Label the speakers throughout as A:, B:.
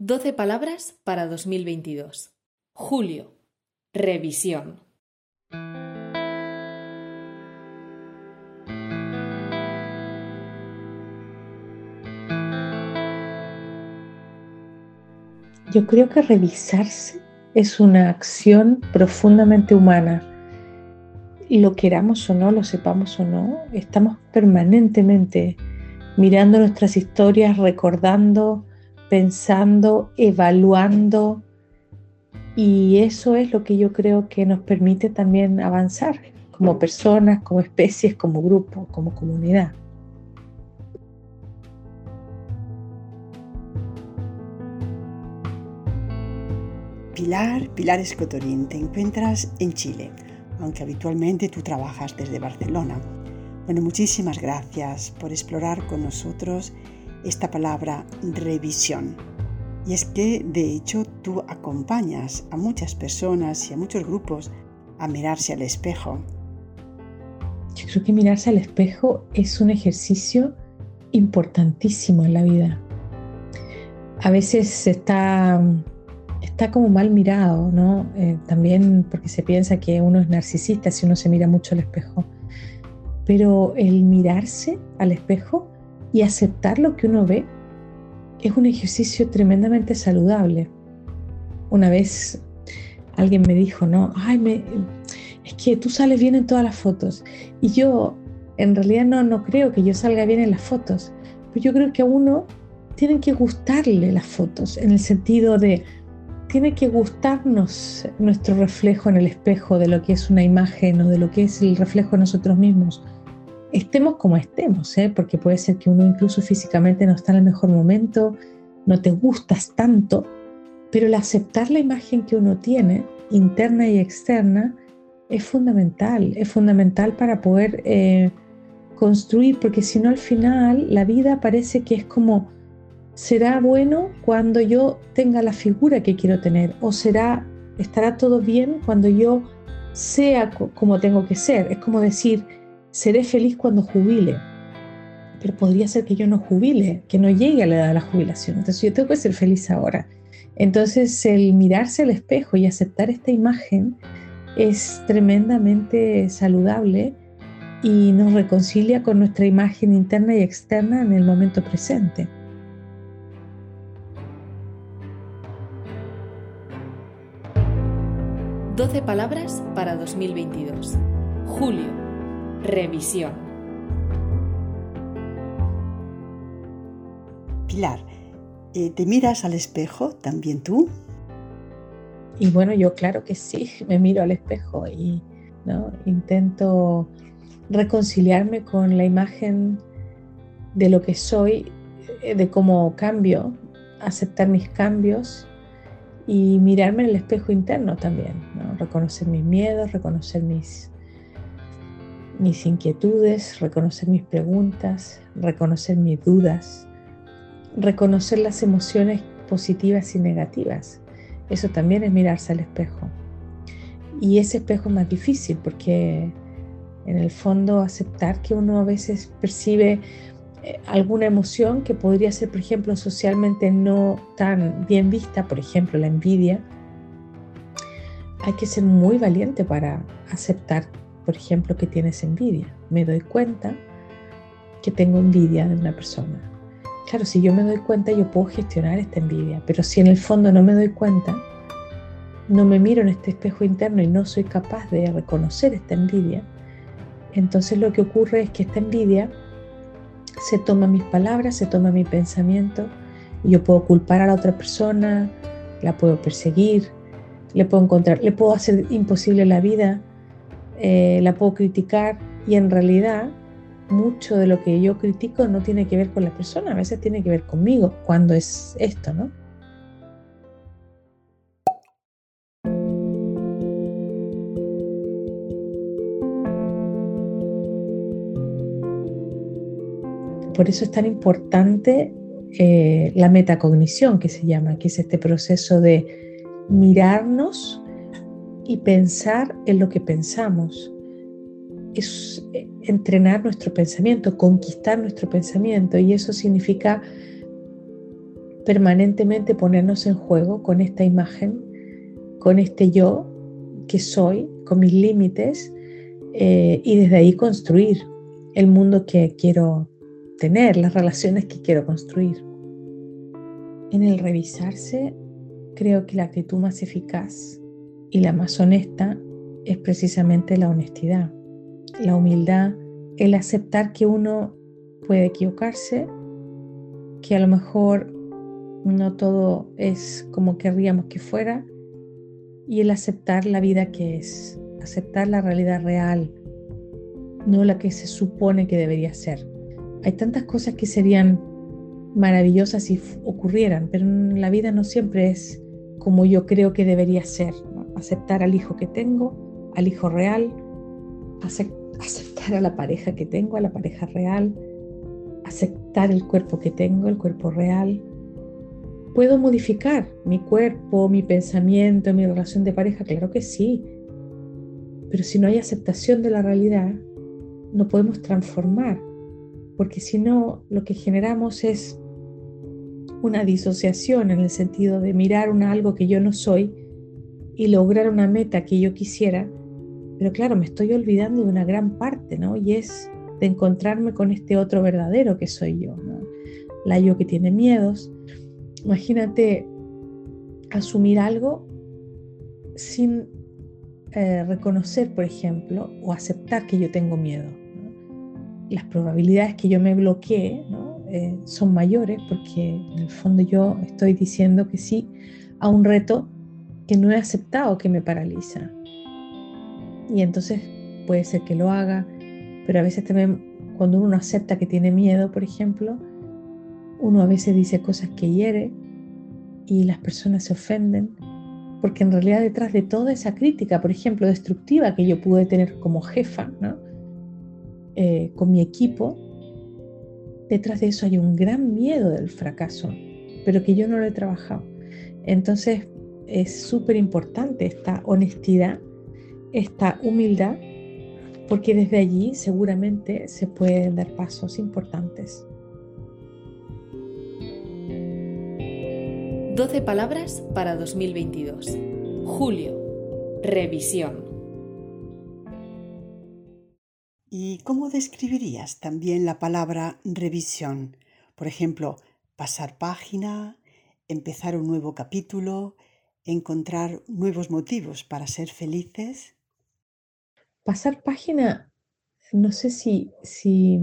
A: 12 palabras para 2022. Julio. Revisión.
B: Yo creo que revisarse es una acción profundamente humana. Lo queramos o no, lo sepamos o no, estamos permanentemente mirando nuestras historias, recordando, pensando, evaluando. Y eso es lo que yo creo que nos permite también avanzar como personas, como especies, como grupo, como comunidad.
C: Pilar, Pilar Escotorín, te encuentras en Chile, aunque habitualmente tú trabajas desde Barcelona. Bueno, muchísimas gracias por explorar con nosotros esta palabra revisión. Y es que, de hecho, tú acompañas a muchas personas y a muchos grupos a mirarse al espejo.
B: Yo creo que mirarse al espejo es un ejercicio importantísimo en la vida. A veces está, está como mal mirado, ¿no? Eh, también porque se piensa que uno es narcisista si uno se mira mucho al espejo. Pero el mirarse al espejo y aceptar lo que uno ve es un ejercicio tremendamente saludable. Una vez alguien me dijo, no, ay, es que tú sales bien en todas las fotos. Y yo en realidad no, no creo que yo salga bien en las fotos, pero yo creo que a uno tienen que gustarle las fotos, en el sentido de, tiene que gustarnos nuestro reflejo en el espejo de lo que es una imagen o de lo que es el reflejo de nosotros mismos estemos como estemos, ¿eh? porque puede ser que uno incluso físicamente no está en el mejor momento, no te gustas tanto, pero el aceptar la imagen que uno tiene, interna y externa, es fundamental, es fundamental para poder eh, construir, porque si no al final la vida parece que es como, será bueno cuando yo tenga la figura que quiero tener, o será, estará todo bien cuando yo sea como tengo que ser. Es como decir, seré feliz cuando jubile. Pero podría ser que yo no jubile, que no llegue a la edad de la jubilación. Entonces yo tengo que ser feliz ahora. Entonces el mirarse al espejo y aceptar esta imagen es tremendamente saludable y nos reconcilia con nuestra imagen interna y externa en el momento presente.
A: Doce palabras para 2022. Julio Revisión.
C: Pilar, eh, ¿te miras al espejo también tú?
B: Y bueno, yo claro que sí, me miro al espejo y ¿no? intento reconciliarme con la imagen de lo que soy, eh, de cómo cambio, aceptar mis cambios y mirarme en el espejo interno también, ¿no? reconocer mis miedos, reconocer mis, mis inquietudes, reconocer mis preguntas, reconocer mis dudas, reconocer las emociones positivas y negativas. Eso también es mirarse al espejo. Y ese espejo es más difícil porque en el fondo aceptar que uno a veces percibe eh, alguna emoción que podría ser, por ejemplo, socialmente no tan bien vista, por ejemplo, la envidia, hay que ser muy valiente para aceptar por ejemplo, que tienes envidia. Me doy cuenta que tengo envidia de una persona. Claro, si yo me doy cuenta, yo puedo gestionar esta envidia, pero si en el fondo no me doy cuenta, no me miro en este espejo interno y no soy capaz de reconocer esta envidia, entonces lo que ocurre es que esta envidia se toma mis palabras, se toma mi pensamiento, y yo puedo culpar a la otra persona, la puedo perseguir, le puedo encontrar, le puedo hacer imposible la vida, eh, la puedo criticar y en realidad mucho de lo que yo critico no tiene que ver con la persona, a veces tiene que ver conmigo cuando es esto, ¿no? Por eso es tan importante eh, la metacognición que se llama, que es este proceso de mirarnos y pensar en lo que pensamos. Es eh, entrenar nuestro pensamiento, conquistar nuestro pensamiento y eso significa permanentemente ponernos en juego con esta imagen, con este yo que soy, con mis límites, eh, y desde ahí construir el mundo que quiero tener, las relaciones que quiero construir. En el revisarse, creo que la actitud más eficaz y la más honesta es precisamente la honestidad, la humildad, el aceptar que uno puede equivocarse, que a lo mejor no todo es como querríamos que fuera, y el aceptar la vida que es, aceptar la realidad real, no la que se supone que debería ser. Hay tantas cosas que serían maravillosas si ocurrieran, pero la vida no siempre es como yo creo que debería ser. Aceptar al hijo que tengo, al hijo real, aceptar a la pareja que tengo, a la pareja real, aceptar el cuerpo que tengo, el cuerpo real. ¿Puedo modificar mi cuerpo, mi pensamiento, mi relación de pareja? Claro que sí. Pero si no hay aceptación de la realidad, no podemos transformar, porque si no, lo que generamos es una disociación en el sentido de mirar un algo que yo no soy y lograr una meta que yo quisiera, pero claro, me estoy olvidando de una gran parte, ¿no? Y es de encontrarme con este otro verdadero que soy yo, La yo que tiene miedos. Imagínate asumir algo sin eh, reconocer, por ejemplo, o aceptar que yo tengo miedo. Las probabilidades que yo me bloquee eh, son mayores porque en el fondo yo estoy diciendo que sí a un reto que no he aceptado que me paraliza. Y entonces puede ser que lo haga, pero a veces también cuando uno acepta que tiene miedo, por ejemplo, uno a veces dice cosas que hiere y las personas se ofenden porque en realidad detrás de toda esa crítica, por ejemplo, destructiva que yo pude tener como jefa, eh, con mi equipo, detrás de eso hay un gran miedo del fracaso, pero que yo no lo he trabajado. Entonces es súper importante esta honestidad, esta humildad, porque desde allí seguramente se pueden dar pasos importantes.
A: 12 palabras para 2022. Julio. Revisión.
C: ¿Y cómo describirías también la palabra revisión? Por ejemplo, pasar página, empezar un nuevo capítulo, encontrar nuevos motivos para ser felices.
B: Pasar página, no sé si, si,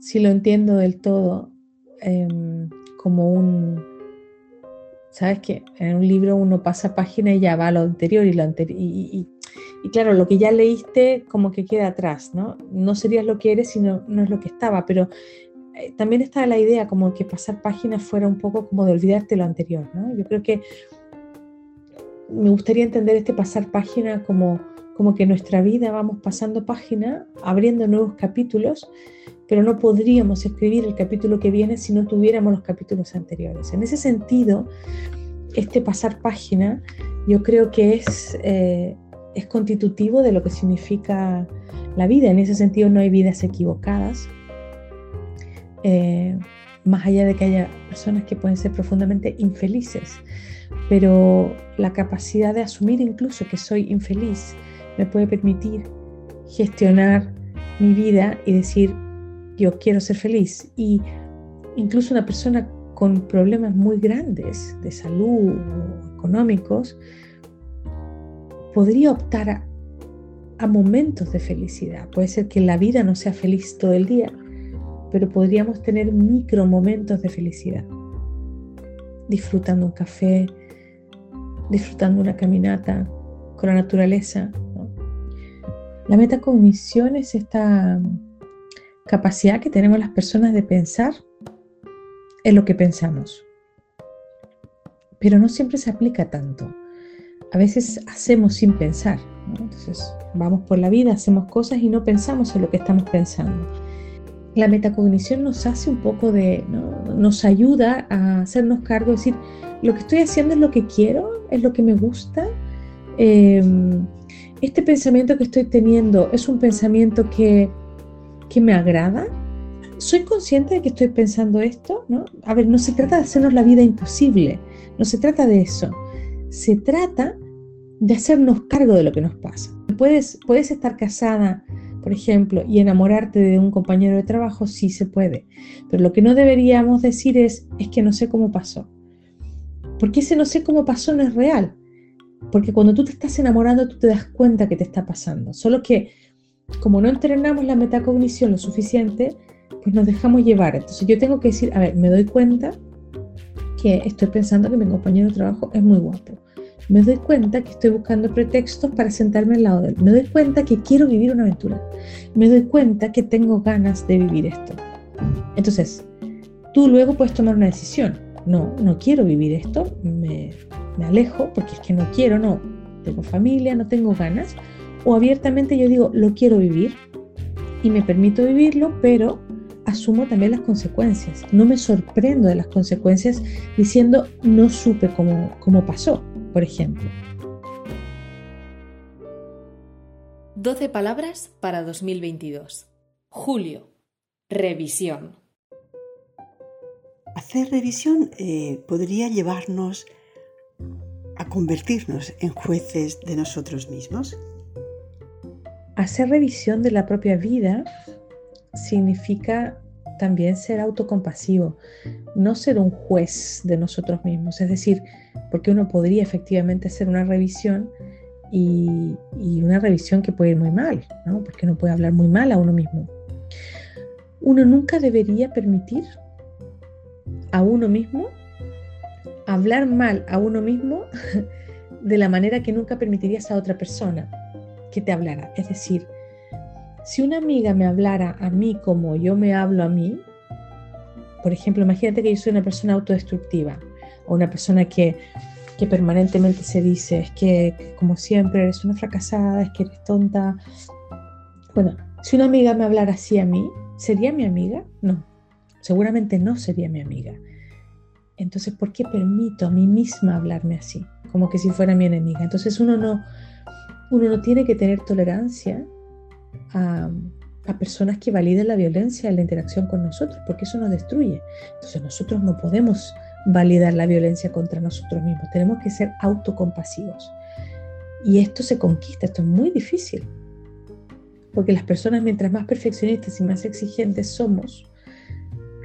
B: si lo entiendo del todo em, como un Sabes que en un libro uno pasa página y ya va a lo anterior y lo anterior. Y, claro, lo que ya leíste como que queda atrás, ¿no? No serías lo que eres, sino no es lo que estaba. Pero eh, también está la idea como que pasar página fuera un poco como de olvidarte lo anterior, ¿no? Yo creo que me gustaría entender este pasar página como, como que nuestra vida vamos pasando página, abriendo nuevos capítulos pero no podríamos escribir el capítulo que viene si no tuviéramos los capítulos anteriores. En ese sentido, este pasar página yo creo que es, eh, es constitutivo de lo que significa la vida. En ese sentido no hay vidas equivocadas, eh, más allá de que haya personas que pueden ser profundamente infelices, pero la capacidad de asumir incluso que soy infeliz me puede permitir gestionar mi vida y decir, yo quiero ser feliz. Y incluso una persona con problemas muy grandes de salud o económicos podría optar a, momentos de felicidad. Puede ser que la vida no sea feliz todo el día, pero podríamos tener micro momentos de felicidad. Disfrutando un café, disfrutando una caminata con la naturaleza. La metacognición es esta capacidad que tenemos las personas de pensar en lo que pensamos. Pero no siempre se aplica tanto. A veces hacemos sin pensar. Entonces vamos por la vida, hacemos cosas y no pensamos en lo que estamos pensando. La metacognición nos hace un poco de, nos ayuda a hacernos cargo, de decir, lo que estoy haciendo es lo que quiero, es lo que me gusta. Em, este pensamiento que estoy teniendo es un pensamiento que que me agrada, ¿soy consciente de que estoy pensando esto? ¿No? A ver, no se trata de hacernos la vida imposible, no se trata de eso. Se trata de hacernos cargo de lo que nos pasa. Puedes, puedes estar casada, por ejemplo, y enamorarte de un compañero de trabajo, sí se puede. Pero lo que no deberíamos decir es, es que no sé cómo pasó. Porque ese no sé cómo pasó no es real. Porque cuando tú te estás enamorando, tú te das cuenta que te está pasando. Solo que como no entrenamos la metacognición lo suficiente, pues nos dejamos llevar. Entonces yo tengo que decir, a ver, me doy cuenta que estoy pensando que mi compañero de trabajo es muy guapo. Me doy cuenta que estoy buscando pretextos para sentarme al lado de él. Me doy cuenta que quiero vivir una aventura. Me doy cuenta que tengo ganas de vivir esto. Entonces, tú luego puedes tomar una decisión. No, no quiero vivir esto. Me, me alejo porque es que no quiero, no. Tengo familia, no tengo ganas. O abiertamente yo digo, lo quiero vivir y me permito vivirlo, pero asumo también las consecuencias. No me sorprendo de las consecuencias diciendo no supe cómo, cómo pasó, por ejemplo.
A: 12 palabras para 2022. Julio. Revisión.
C: Hacer revisión eh, podría llevarnos a convertirnos en jueces de nosotros mismos.
B: Hacer revisión de la propia vida significa también ser autocompasivo, no ser un juez de nosotros mismos. Es decir, porque uno podría efectivamente hacer una revisión y, una revisión que puede ir muy mal, ¿no? porque uno puede hablar muy mal a uno mismo. Uno nunca debería permitir a uno mismo hablar mal a uno mismo de la manera que nunca permitirías a otra persona que te hablara. Es decir, si una amiga me hablara a mí como yo me hablo a mí, por ejemplo, imagínate que yo soy una persona autodestructiva o una persona que, que permanentemente se dice, es que como siempre eres una fracasada, es que eres tonta. Bueno, si una amiga me hablara así a mí, ¿sería mi amiga? No, seguramente no sería mi amiga. Entonces, ¿por qué permito a mí misma hablarme así? Como que si fuera mi enemiga. Entonces uno no, uno no tiene que tener tolerancia a, personas que validen la violencia en la interacción con nosotros, porque eso nos destruye. Entonces nosotros no podemos validar la violencia contra nosotros mismos, tenemos que ser autocompasivos. Y esto se conquista, esto es muy difícil, porque las personas mientras más perfeccionistas y más exigentes somos,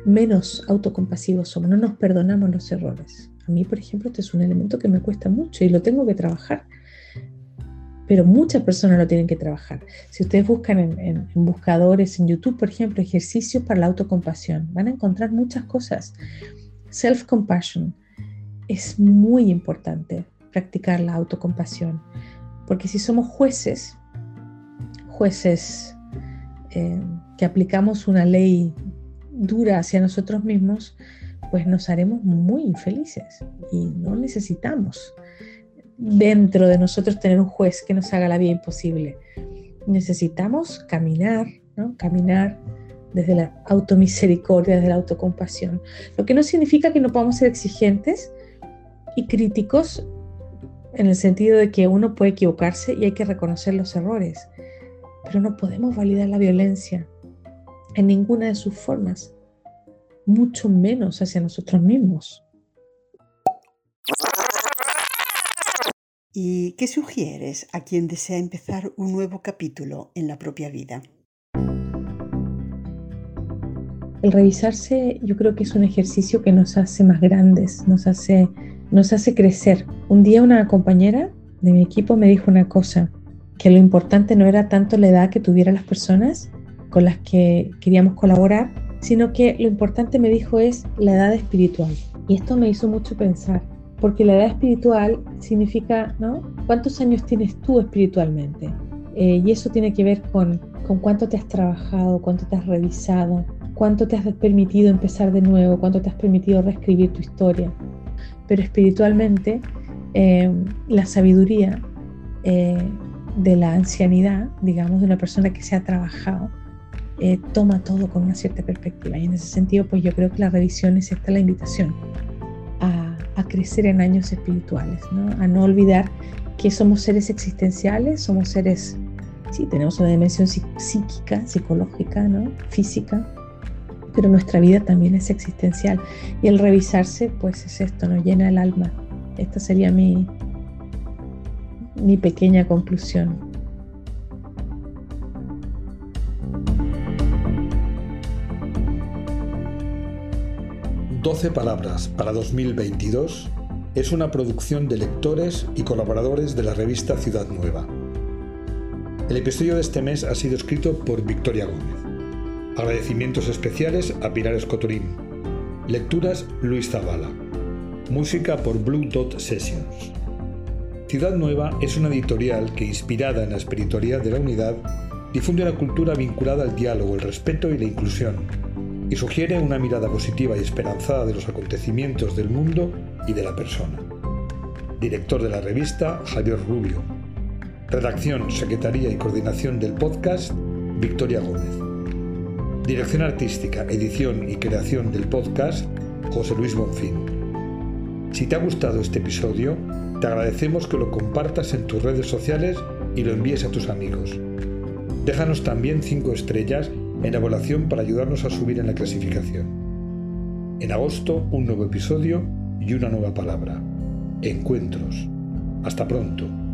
B: menos autocompasivos somos, no nos perdonamos los errores. A mí, por ejemplo, este es un elemento que me cuesta mucho y lo tengo que trabajar pero muchas personas lo tienen que trabajar. Si ustedes buscan en, buscadores, en YouTube, por ejemplo, ejercicios para la autocompasión, van a encontrar muchas cosas. Self-compassion es muy importante practicar la autocompasión, porque si somos jueces, jueces eh, que aplicamos una ley dura hacia nosotros mismos, pues nos haremos muy infelices y no necesitamos dentro de nosotros tener un juez que nos haga la vida imposible. Necesitamos caminar, ¿no? Caminar desde la automisericordia, desde la autocompasión. Lo que no significa que no podamos ser exigentes y críticos en el sentido de que uno puede equivocarse y hay que reconocer los errores, pero no podemos validar la violencia en ninguna de sus formas, mucho menos hacia nosotros mismos.
C: ¿Y qué sugieres a quien desea empezar un nuevo capítulo en la propia vida?
B: El revisarse yo creo que es un ejercicio que nos hace más grandes, nos hace, nos hace crecer. Un día una compañera de mi equipo me dijo una cosa, que lo importante no era tanto la edad que tuvieran las personas con las que queríamos colaborar, sino que lo importante me dijo es la edad espiritual. Y esto me hizo mucho pensar porque la edad espiritual significa, ¿no? ¿Cuántos años tienes tú espiritualmente? Eh, y eso tiene que ver con, con cuánto te has trabajado, cuánto te has revisado, cuánto te has permitido empezar de nuevo, cuánto te has permitido reescribir tu historia. Pero espiritualmente, eh, la sabiduría eh, de la ancianidad, digamos, de una persona que se ha trabajado, toma todo con una cierta perspectiva. Y en ese sentido, pues yo creo que la revisión es esta la invitación crecer en años espirituales, a no olvidar que somos seres existenciales, somos seres, sí, tenemos una dimensión psíquica, psicológica, ¿no? física, pero nuestra vida también es existencial. Y el revisarse, pues es esto, nos llena el alma. Esta sería mi, mi pequeña conclusión.
D: 12 Palabras para 2022 es una producción de lectores y colaboradores de la revista Ciudad Nueva. El episodio de este mes ha sido escrito por Victoria Gómez. Agradecimientos especiales a Pilar Escotorín. Lecturas Luis Zavala. Música por Blue Dot Sessions. Ciudad Nueva es una editorial que, inspirada en la espiritualidad de la unidad, difunde una cultura vinculada al diálogo, el respeto y la inclusión y sugiere una mirada positiva y esperanzada de los acontecimientos del mundo y de la persona. Director de la revista, Javier Rubio. Redacción, Secretaría y Coordinación del podcast, Victoria Gómez. Dirección artística, edición y creación del podcast, José Luis Bonfín. Si te ha gustado este episodio, te agradecemos que lo compartas en tus redes sociales y lo envíes a tus amigos. Déjanos también 5 estrellas en evaluación para ayudarnos a subir en la clasificación. En agosto, un nuevo episodio y una nueva palabra. Encuentros. Hasta pronto.